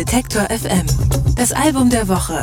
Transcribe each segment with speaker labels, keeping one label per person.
Speaker 1: Detektor FM. Das Album der Woche.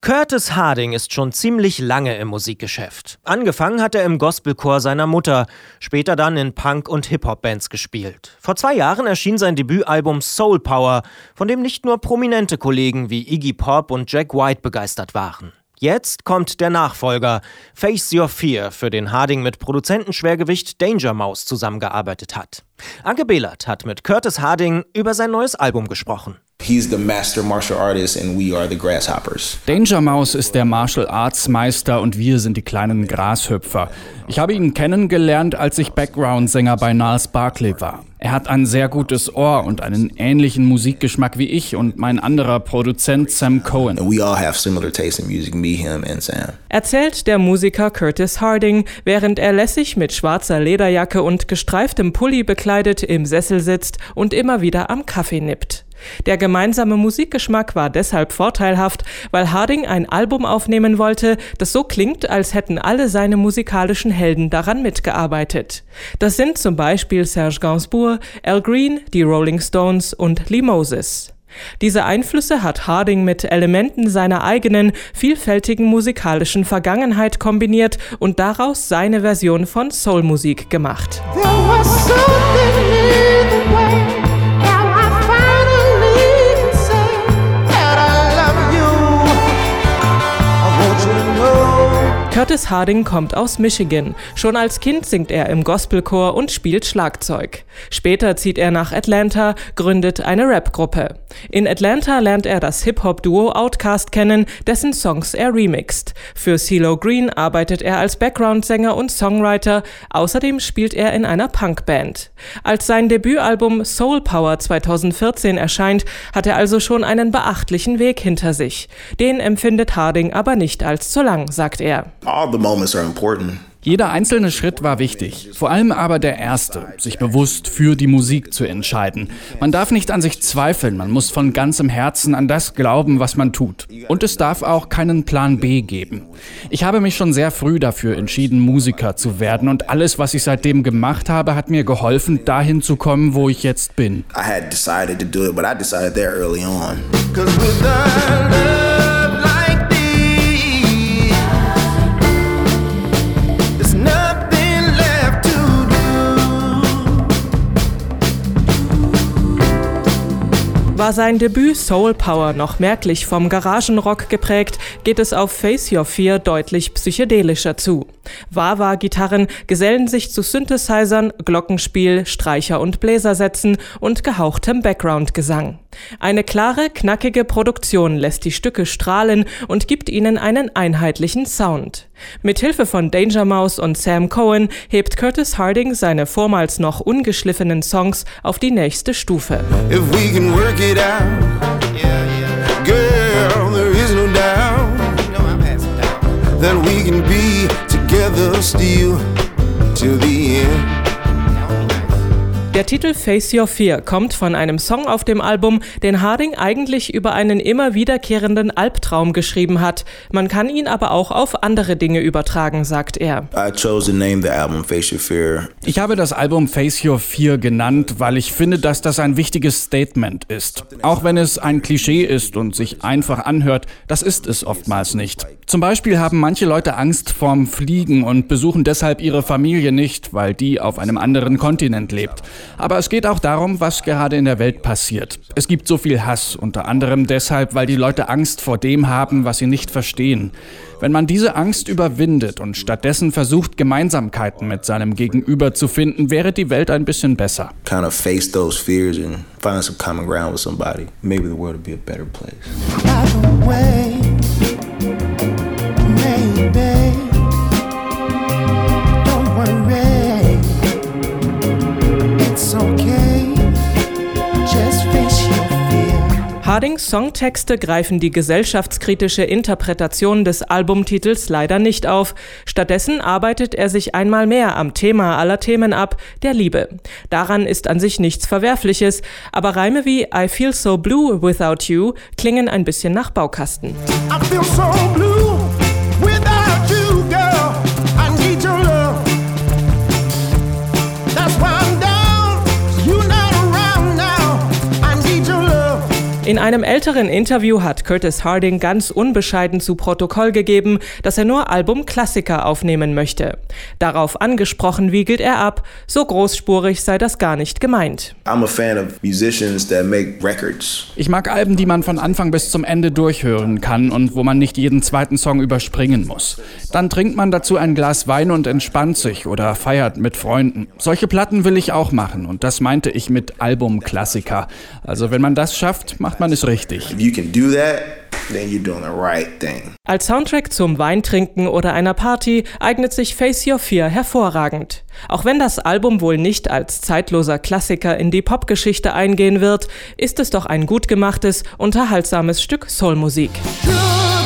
Speaker 2: Curtis Harding ist schon ziemlich lange im Musikgeschäft. Angefangen hat er im Gospelchor seiner Mutter, später dann in Punk- und Hip-Hop-Bands gespielt. Vor zwei Jahren erschien sein Debütalbum Soul Power, von dem nicht nur prominente Kollegen wie Iggy Pop und Jack White begeistert waren. Jetzt kommt der Nachfolger, Face Your Fear, für den Harding mit Produzentenschwergewicht Danger Mouse zusammengearbeitet hat. Anke Behlert hat mit Curtis Harding über sein neues Album gesprochen.
Speaker 3: He's the master martial artist and we are the grasshoppers.
Speaker 4: Danger Mouse ist der Martial Arts Meister und wir sind die kleinen Grashüpfer. Ich habe ihn kennengelernt, als ich Background-Sänger bei Niles Barkley war. Er hat ein sehr gutes Ohr und einen ähnlichen Musikgeschmack wie ich und mein anderer Produzent Sam Cohen.
Speaker 3: And we all have similar taste in music, me, him and Sam.
Speaker 5: Erzählt der Musiker Curtis Harding, während er lässig mit schwarzer Lederjacke und gestreiftem Pulli bekleidet im Sessel sitzt und immer wieder am Kaffee nippt. Der gemeinsame Musikgeschmack war deshalb vorteilhaft, weil Harding ein Album aufnehmen wollte, das so klingt, als hätten alle seine musikalischen Helden daran mitgearbeitet. Das sind zum Beispiel Serge Gainsbourg, Al Green, die Rolling Stones und Lee Moses. Diese Einflüsse hat Harding mit Elementen seiner eigenen, vielfältigen musikalischen Vergangenheit kombiniert und daraus seine Version von Soulmusik gemacht. Curtis Harding kommt aus Michigan. Schon als Kind singt er im Gospelchor und spielt Schlagzeug. Später zieht er nach Atlanta, gründet eine Rapgruppe. In Atlanta lernt er das Hip-Hop-Duo Outkast kennen, dessen Songs er remixt. Für CeeLo Green arbeitet er als Background-Sänger und Songwriter. Außerdem spielt er in einer Punkband. Als sein Debütalbum Soul Power 2014 erscheint, hat er also schon einen beachtlichen Weg hinter sich. Den empfindet Harding aber nicht als zu lang, sagt er.
Speaker 3: All the moments are important.
Speaker 4: Jeder einzelne Schritt war wichtig, vor allem aber der erste, sich bewusst für die Musik zu entscheiden. Man darf nicht an sich zweifeln, man muss von ganzem Herzen an das glauben, was man tut. Und es darf auch keinen Plan B geben. Ich habe mich schon sehr früh dafür entschieden, Musiker zu werden und alles, was ich seitdem gemacht habe, hat mir geholfen, dahin zu kommen, wo ich jetzt bin.
Speaker 3: I had decided to do it, but I decided there early on.
Speaker 5: War sein Debüt Soul Power noch merklich vom Garagenrock geprägt, geht es auf Face Your Fear deutlich psychedelischer zu. Wah-Wah-Gitarren gesellen sich zu Synthesizern, Glockenspiel, Streicher- und Bläsersätzen und gehauchtem Background-Gesang. Eine klare, knackige Produktion lässt die Stücke strahlen und gibt ihnen einen einheitlichen Sound. Mit Hilfe von Danger Mouse und Sam Cohen hebt Curtis Harding seine vormals noch ungeschliffenen Songs auf die nächste Stufe.
Speaker 6: That we can be together still till the end.
Speaker 5: Der Titel Face Your Fear kommt von einem Song auf dem Album, den Harding eigentlich über einen immer wiederkehrenden Albtraum geschrieben hat. Man kann ihn aber auch auf andere Dinge übertragen, sagt er.
Speaker 4: Ich habe das Album Face Your Fear genannt, weil ich finde, dass das ein wichtiges Statement ist. Auch wenn es ein Klischee ist und sich einfach anhört, das ist es oftmals nicht. Zum Beispiel haben manche Leute Angst vorm Fliegen und besuchen deshalb ihre Familie nicht, weil die auf einem anderen Kontinent lebt. Aber es geht auch darum, was gerade in der Welt passiert. Es gibt so viel Hass, unter anderem deshalb, weil die Leute Angst vor dem haben, was sie nicht verstehen. Wenn man diese Angst überwindet und stattdessen versucht, Gemeinsamkeiten mit seinem Gegenüber zu finden, wäre die Welt ein bisschen besser.
Speaker 3: Kind of face those fears and find some common ground with somebody. Maybe the world would be a better place.
Speaker 5: Hardings Songtexte greifen die gesellschaftskritische Interpretation des Albumtitels leider nicht auf. Stattdessen arbeitet er sich einmal mehr am Thema aller Themen ab, der Liebe. Daran ist an sich nichts Verwerfliches, aber Reime wie I feel so blue without you klingen ein bisschen nach Baukasten.
Speaker 6: I feel so blue
Speaker 5: In einem älteren Interview hat Curtis Harding ganz unbescheiden zu Protokoll gegeben, dass er nur Albumklassiker aufnehmen möchte. Darauf angesprochen wiegelt er ab, so großspurig sei das gar nicht gemeint.
Speaker 3: I'm a fan of musicians that make records.
Speaker 4: Ich mag Alben, die man von Anfang bis zum Ende durchhören kann und wo man nicht jeden zweiten Song überspringen muss. Dann trinkt man dazu ein Glas Wein und entspannt sich oder feiert mit Freunden. Solche Platten will ich auch machen und das meinte ich mit Albumklassiker. Also wenn man das schafft, macht man es richtig.
Speaker 5: Als Soundtrack zum Weintrinken oder einer Party eignet sich Face Your Fear hervorragend. Auch wenn das Album wohl nicht als zeitloser Klassiker in die Popgeschichte eingehen wird, ist es doch ein gut gemachtes, unterhaltsames Stück Soulmusik.
Speaker 6: Sugar,